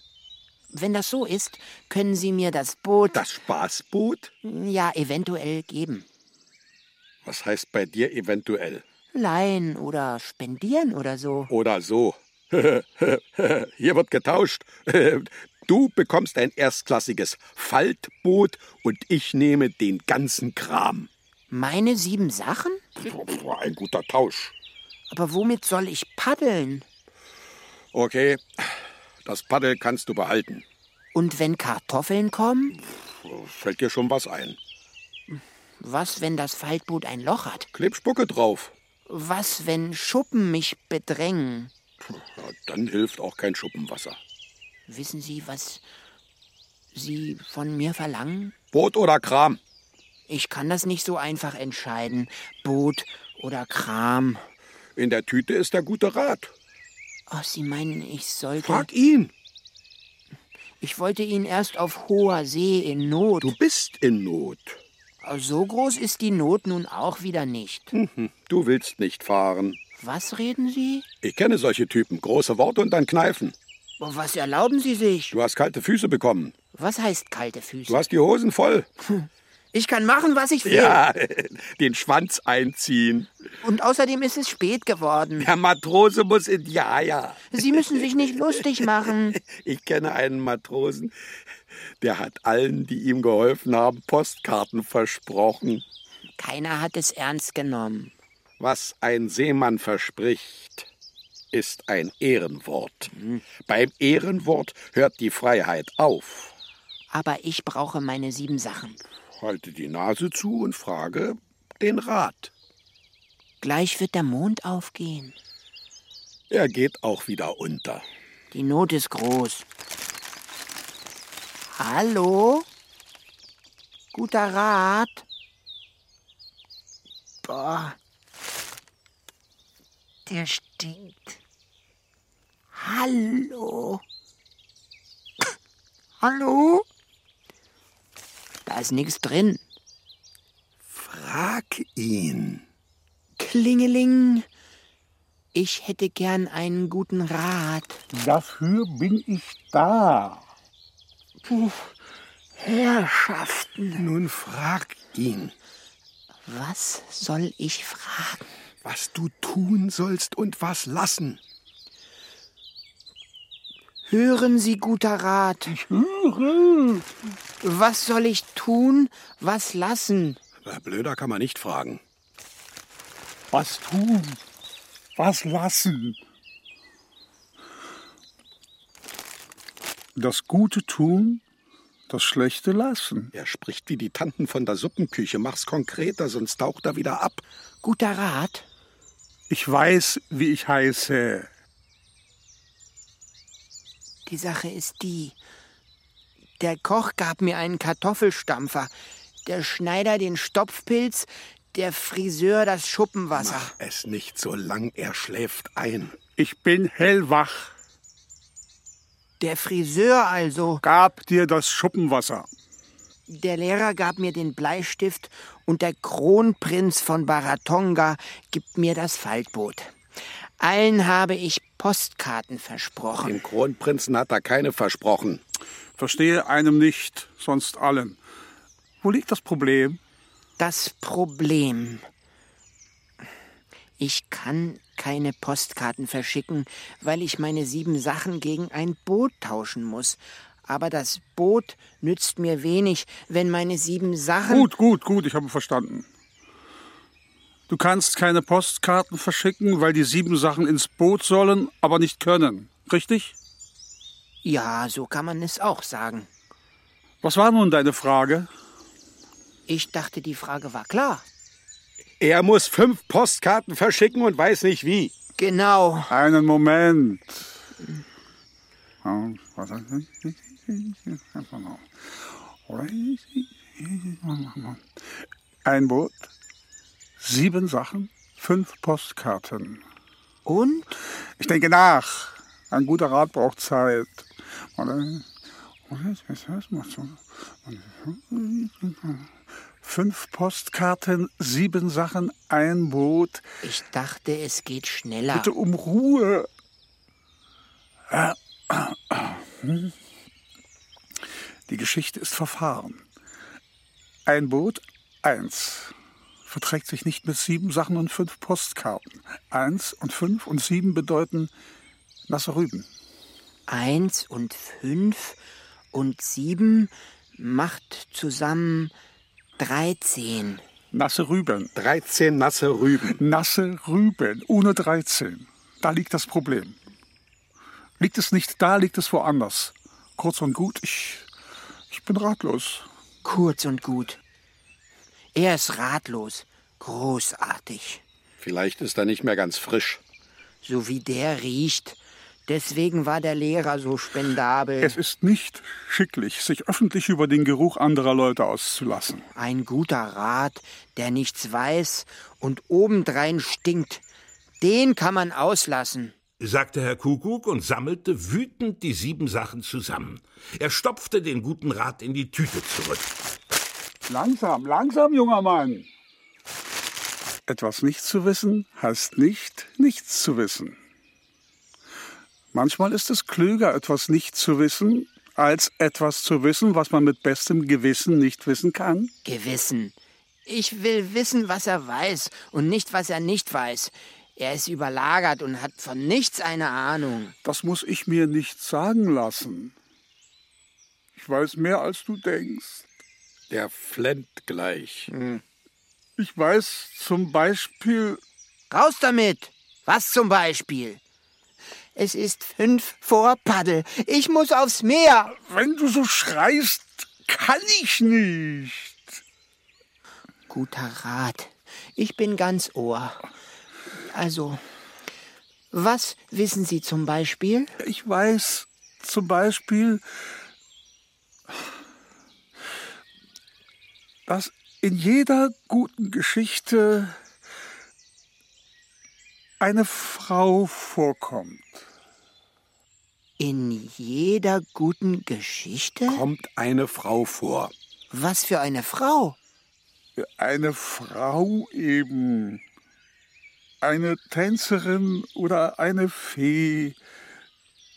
Wenn das so ist, können Sie mir das Boot. Das Spaßboot? Ja, eventuell geben. Was heißt bei dir eventuell? Leihen oder spendieren oder so. Oder so. Hier wird getauscht. Du bekommst ein erstklassiges Faltboot und ich nehme den ganzen Kram. Meine sieben Sachen? Ein guter Tausch. Aber womit soll ich paddeln? Okay, das Paddel kannst du behalten. Und wenn Kartoffeln kommen? Fällt dir schon was ein? Was, wenn das Faltboot ein Loch hat? Kleb Spucke drauf. Was, wenn Schuppen mich bedrängen? Ja, dann hilft auch kein Schuppenwasser. Wissen Sie, was Sie von mir verlangen? Boot oder Kram? Ich kann das nicht so einfach entscheiden. Boot oder Kram. In der Tüte ist der gute Rat. Ach, Sie meinen, ich sollte. Frag ihn. Ich wollte ihn erst auf hoher See in Not. Du bist in Not. So groß ist die Not nun auch wieder nicht. Mhm, Du willst nicht fahren. Was reden Sie? Ich kenne solche Typen. Große Worte und dann kneifen. Was erlauben Sie sich? Du hast kalte Füße bekommen. Was heißt kalte Füße? Du hast die Hosen voll. Ich kann machen, was ich will. Ja, den Schwanz einziehen. Und außerdem ist es spät geworden. Der Matrose muss in. Ja, ja. Sie müssen sich nicht lustig machen. Ich kenne einen Matrosen, der hat allen, die ihm geholfen haben, Postkarten versprochen. Keiner hat es ernst genommen. Was ein Seemann verspricht, ist ein Ehrenwort. Beim Ehrenwort hört die Freiheit auf. Aber ich brauche meine sieben Sachen. Halte die Nase zu und frage den Rat. Gleich wird der Mond aufgehen. Er geht auch wieder unter. Die Not ist groß. Hallo? Guter Rat? Boah. Der stinkt. Hallo? Hallo? Da ist nichts drin. Frag ihn. Klingeling. Ich hätte gern einen guten Rat. Dafür bin ich da. Puh, Herrschaften. Nun frag ihn, Was soll ich fragen? was du tun sollst und was lassen. Hören Sie, guter Rat. Ich höre. Was soll ich tun, was lassen? Blöder kann man nicht fragen. Was tun? Was lassen? Das Gute tun, das Schlechte lassen. Er spricht wie die Tanten von der Suppenküche. Mach's konkreter, sonst taucht er wieder ab. Guter Rat? Ich weiß, wie ich heiße. Die Sache ist die. Der Koch gab mir einen Kartoffelstampfer, der Schneider den Stopfpilz, der Friseur das Schuppenwasser. Mach es nicht so lang, er schläft ein. Ich bin hellwach. Der Friseur also. Gab dir das Schuppenwasser. Der Lehrer gab mir den Bleistift und der Kronprinz von Baratonga gibt mir das Faltboot. Allen habe ich Postkarten versprochen. Dem Kronprinzen hat er keine versprochen. Verstehe einem nicht, sonst allen. Wo liegt das Problem? Das Problem. Ich kann keine Postkarten verschicken, weil ich meine sieben Sachen gegen ein Boot tauschen muss. Aber das Boot nützt mir wenig, wenn meine sieben Sachen. Gut, gut, gut, ich habe verstanden. Du kannst keine Postkarten verschicken, weil die sieben Sachen ins Boot sollen, aber nicht können. Richtig? Ja, so kann man es auch sagen. Was war nun deine Frage? Ich dachte, die Frage war klar. Er muss fünf Postkarten verschicken und weiß nicht wie. Genau. Einen Moment. Ein Boot, sieben Sachen, fünf Postkarten. Und? Ich denke nach. Ein guter Rat braucht Zeit. Fünf Postkarten, sieben Sachen, ein Boot. Ich dachte, es geht schneller. Bitte um Ruhe. Die Geschichte ist verfahren. Ein Boot, eins. Verträgt sich nicht mit sieben Sachen und fünf Postkarten. Eins und fünf und sieben bedeuten nasse Rüben. Eins und fünf und sieben macht zusammen dreizehn. Nasse Rüben. 13 nasse Rüben. Nasse Rüben, ohne 13. Da liegt das Problem. Liegt es nicht da, liegt es woanders. Kurz und gut, ich, ich bin ratlos. Kurz und gut. Er ist ratlos. Großartig. Vielleicht ist er nicht mehr ganz frisch. So wie der riecht. Deswegen war der Lehrer so spendabel. Es ist nicht schicklich, sich öffentlich über den Geruch anderer Leute auszulassen. Ein guter Rat, der nichts weiß und obendrein stinkt. Den kann man auslassen. sagte Herr Kuckuck und sammelte wütend die sieben Sachen zusammen. Er stopfte den guten Rat in die Tüte zurück. Langsam, langsam, junger Mann. Etwas nicht zu wissen heißt nicht, nichts zu wissen. Manchmal ist es klüger, etwas nicht zu wissen, als etwas zu wissen, was man mit bestem Gewissen nicht wissen kann. Gewissen. Ich will wissen, was er weiß und nicht, was er nicht weiß. Er ist überlagert und hat von nichts eine Ahnung. Das muss ich mir nicht sagen lassen. Ich weiß mehr, als du denkst. Der flennt gleich. Ich weiß zum Beispiel, Raus damit! Was zum Beispiel? Es ist fünf vor Paddel. Ich muss aufs Meer. wenn du so schreist, kann ich nicht. Guter Rat. Ich bin ganz Ohr. Also, was wissen Sie zum Beispiel? Ich weiß zum Beispiel, dass in jeder guten Geschichte eine Frau vorkommt. In jeder guten Geschichte? Kommt eine Frau vor. Was für eine Frau? Eine Frau eben. Eine Tänzerin oder eine Fee.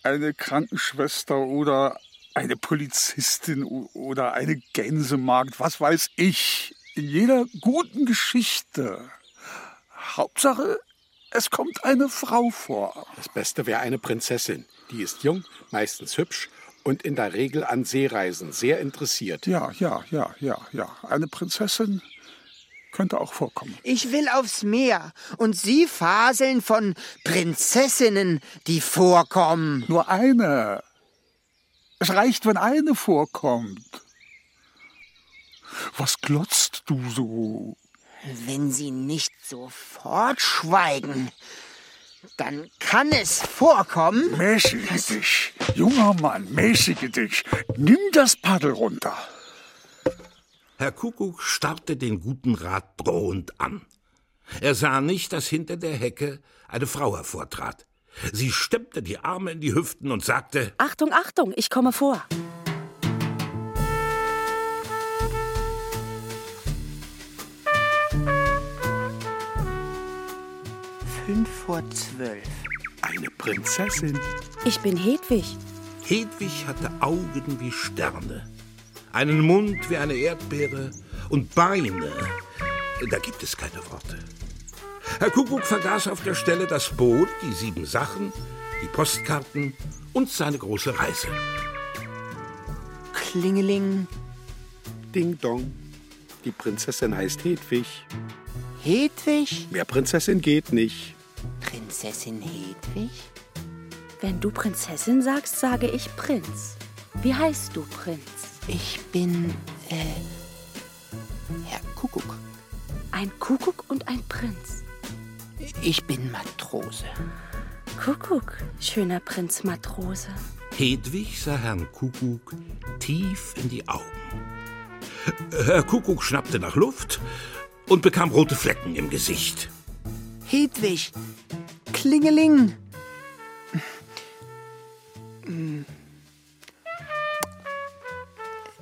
Eine Krankenschwester oder eine Polizistin oder eine Gänsemagd. Was weiß ich. In jeder guten Geschichte. Hauptsache, es kommt eine Frau vor. Das Beste wäre eine Prinzessin. Die ist jung, meistens hübsch und in der Regel an Seereisen sehr interessiert. Ja, ja, ja, ja, ja. Eine Prinzessin könnte auch vorkommen. Ich will aufs Meer. Und Sie faseln von Prinzessinnen, die vorkommen. Nur eine. Es reicht, wenn eine vorkommt. Was glotzt du so? Wenn Sie nicht sofort schweigen, dann kann es vorkommen. Mäßige dich. Junger Mann, mäßige dich. Nimm das Paddel runter. Herr Kuckuck starrte den guten Rat drohend an. Er sah nicht, dass hinter der Hecke eine Frau hervortrat. Sie stemmte die Arme in die Hüften und sagte, Achtung, Achtung, ich komme vor. Fünf vor zwölf. Eine Prinzessin. Ich bin Hedwig. Hedwig hatte Augen wie Sterne, einen Mund wie eine Erdbeere und Beine. Da gibt es keine Worte. Herr Kuckuck vergaß auf der Stelle das Boot, die sieben Sachen, die Postkarten und seine große Reise. Klingeling. Ding dong. Die Prinzessin heißt Hedwig. Hedwig? Mehr Prinzessin geht nicht. Prinzessin Hedwig? Wenn du Prinzessin sagst, sage ich Prinz. Wie heißt du, Prinz? Ich bin, äh, Herr Kuckuck. Ein Kuckuck und ein Prinz. Ich bin Matrose. Kuckuck, schöner Prinz Matrose. Hedwig sah Herrn Kuckuck tief in die Augen. Herr Kuckuck schnappte nach Luft und bekam rote Flecken im Gesicht. Hedwig, Klingeling.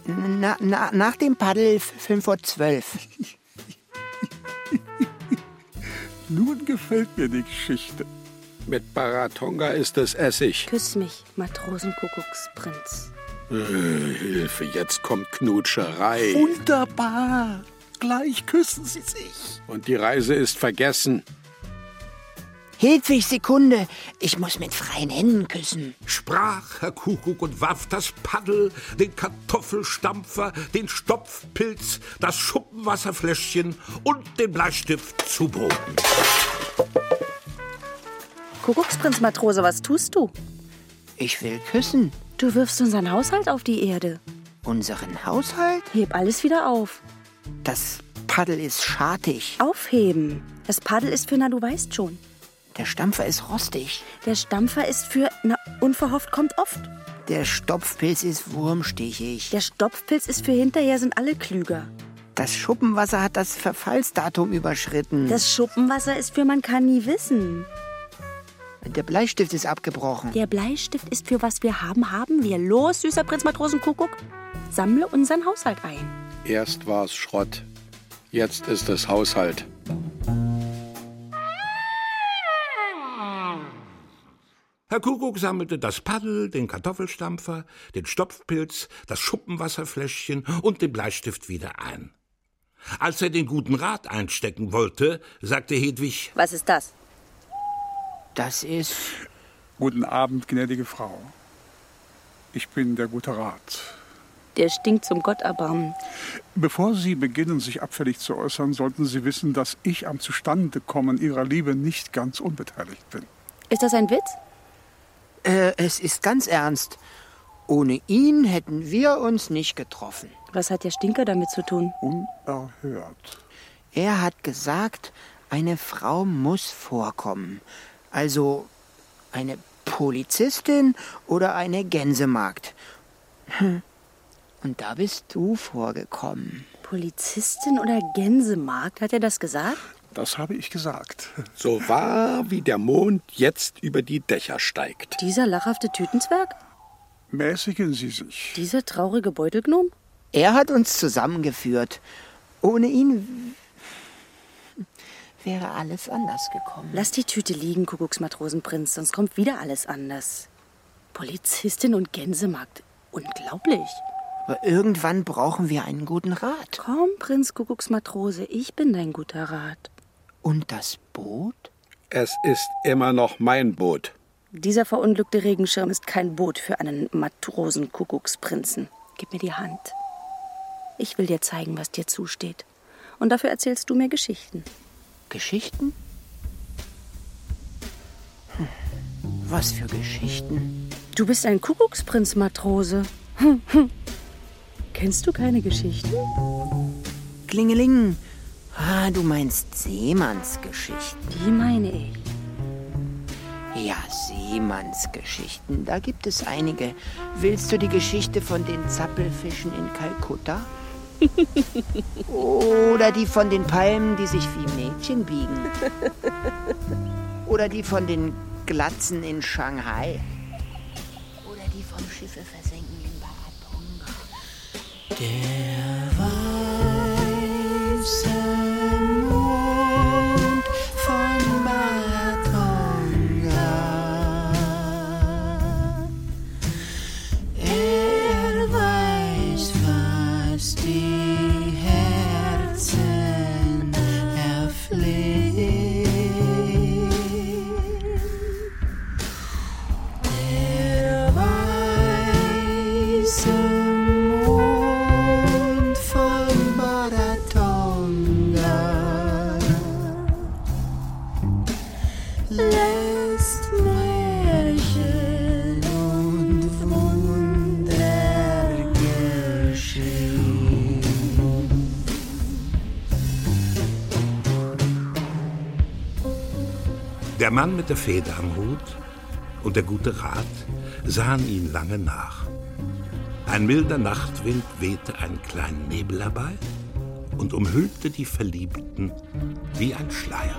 Na, na, nach dem Paddel fünf vor zwölf. Nun gefällt mir die Geschichte. Mit Baratonga ist es Essig. Küss mich, Matrosenkuckucksprinz. Äh, Hilfe, jetzt kommt Knutscherei. Wunderbar. Gleich küssen sie sich. Und die Reise ist vergessen. Hedwig, Sekunde. Ich muss mit freien Händen küssen. Sprach Herr Kuckuck und warf das Paddel, den Kartoffelstampfer, den Stopfpilz, das Schuppenwasserfläschchen und den Bleistift zu Boden. Kuckucksprinz Matrose, was tust du? Ich will küssen. Du wirfst unseren Haushalt auf die Erde. Unseren Haushalt? Heb alles wieder auf. Das Paddel ist schartig. Aufheben. Das Paddel ist für, na, du weißt schon. Der Stampfer ist rostig. Der Stampfer ist für, na, unverhofft kommt oft. Der Stopfpilz ist wurmstichig. Der Stopfpilz ist für hinterher sind alle klüger. Das Schuppenwasser hat das Verfallsdatum überschritten. Das Schuppenwasser ist für man kann nie wissen. Der Bleistift ist abgebrochen. Der Bleistift ist für was wir haben, haben wir. Los, süßer Prinz Matrosenkuckuck, sammle unseren Haushalt ein. Erst war es Schrott. Jetzt ist es Haushalt. Herr Kuckuck sammelte das Paddel, den Kartoffelstampfer, den Stopfpilz, das Schuppenwasserfläschchen und den Bleistift wieder ein. Als er den guten Rat einstecken wollte, sagte Hedwig, Was ist das? Das ist. Guten Abend, gnädige Frau. Ich bin der gute Rat. Der stinkt zum Gott erbarmen. Bevor Sie beginnen, sich abfällig zu äußern, sollten Sie wissen, dass ich am Zustandekommen Ihrer Liebe nicht ganz unbeteiligt bin. Ist das ein Witz? Äh, es ist ganz ernst. Ohne ihn hätten wir uns nicht getroffen. Was hat der Stinker damit zu tun? Unerhört. Er hat gesagt, eine Frau muss vorkommen. Also eine Polizistin oder eine Gänsemagd. Hm. Und da bist du vorgekommen. Polizistin oder Gänsemarkt? Hat er das gesagt? Das habe ich gesagt. So wahr wie der Mond jetzt über die Dächer steigt. Dieser lachhafte Tütenzwerg? Mäßigen Sie sich. Dieser traurige Beutelgnom? Er hat uns zusammengeführt. Ohne ihn wäre alles anders gekommen. Lass die Tüte liegen, Kuckucksmatrosenprinz, sonst kommt wieder alles anders. Polizistin und Gänsemarkt. Unglaublich. Aber irgendwann brauchen wir einen guten Rat. Komm, Prinz Kuckucksmatrose, ich bin dein guter Rat. Und das Boot? Es ist immer noch mein Boot. Dieser verunglückte Regenschirm ist kein Boot für einen Matrosen-Kuckucksprinzen. Gib mir die Hand. Ich will dir zeigen, was dir zusteht. Und dafür erzählst du mir Geschichten. Geschichten? Hm. Was für Geschichten? Du bist ein Kuckucksprinz, Matrose. Hm, hm. Kennst du keine Geschichten? Klingeling. Ah, du meinst Seemannsgeschichten. Die meine ich. Ja, Seemannsgeschichten. Da gibt es einige. Willst du die Geschichte von den Zappelfischen in Kalkutta? Oder die von den Palmen, die sich wie Mädchen biegen? Oder die von den Glatzen in Shanghai? Oder die vom Schiffe versenken in Baratonga? Der weiße Der Mann mit der Feder am Hut und der gute Rat sahen ihn lange nach. Ein milder Nachtwind wehte einen kleinen Nebel herbei und umhüllte die Verliebten wie ein Schleier.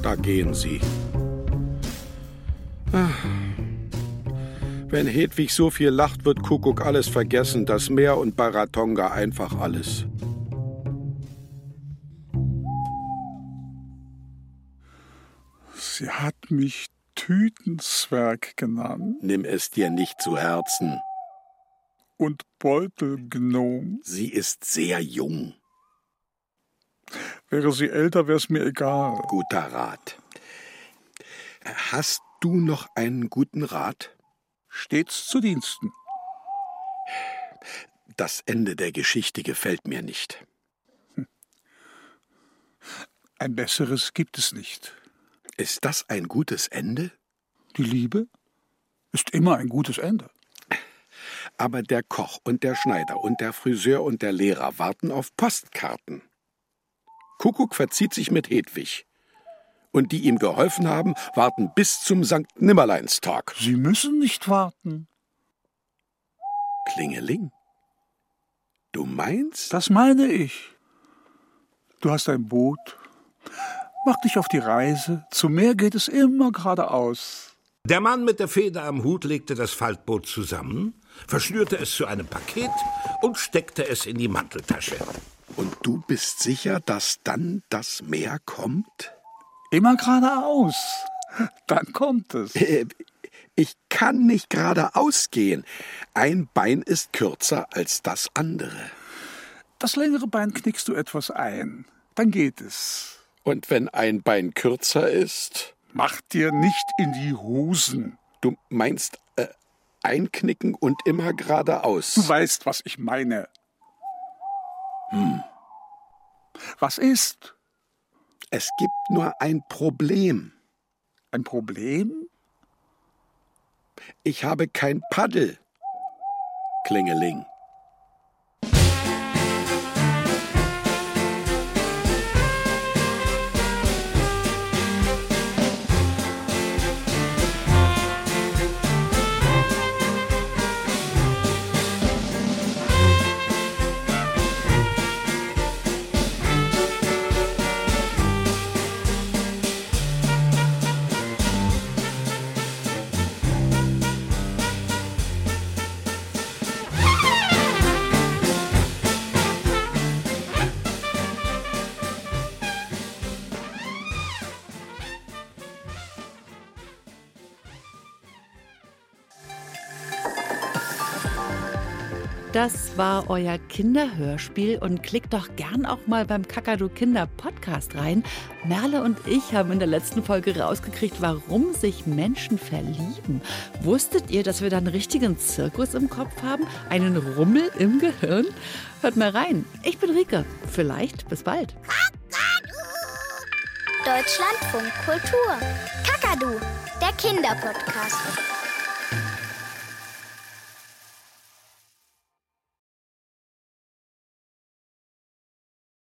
Da gehen sie, Wenn Hedwig so viel lacht, wird Kuckuck alles vergessen, das Meer und Baratonga einfach alles. Sie hat mich Tütenzwerg genannt. Nimm es dir nicht zu Herzen. Und Beutelgnom. Sie ist sehr jung. Wäre sie älter, wäre es mir egal. Guter Rat. Hast du noch einen guten Rat? Stets zu Diensten. Das Ende der Geschichte gefällt mir nicht. Ein besseres gibt es nicht. Ist das ein gutes Ende? Die Liebe ist immer ein gutes Ende. Aber der Koch und der Schneider und der Friseur und der Lehrer warten auf Postkarten. Kuckuck verzieht sich mit Hedwig. Und die ihm geholfen haben, warten bis zum Sankt Nimmerleinstag. Sie müssen nicht warten. Klingeling. Du meinst? Das meine ich. Du hast ein Boot. Mach dich auf die Reise. Zum Meer geht es immer geradeaus. Der Mann mit der Feder am Hut legte das Faltboot zusammen, verschnürte es zu einem Paket und steckte es in die Manteltasche. Und du bist sicher, dass dann das Meer kommt? Immer geradeaus. Dann kommt es. Äh, ich kann nicht geradeaus gehen. Ein Bein ist kürzer als das andere. Das längere Bein knickst du etwas ein. Dann geht es. Und wenn ein Bein kürzer ist? Mach dir nicht in die Hosen. Du meinst äh, einknicken und immer geradeaus. Du weißt, was ich meine. Hm. Was ist? Es gibt nur ein Problem. Ein Problem? Ich habe kein Paddel. Klingeling. War euer Kinderhörspiel und klickt doch gern auch mal beim Kakadu Kinder Podcast rein. Merle und ich haben in der letzten Folge rausgekriegt, warum sich Menschen verlieben. Wusstet ihr, dass wir da einen richtigen Zirkus im Kopf haben? Einen Rummel im Gehirn? Hört mal rein. Ich bin Rike. Vielleicht bis bald. Deutschlandfunk Kultur. Kakadu, der Kinderpodcast.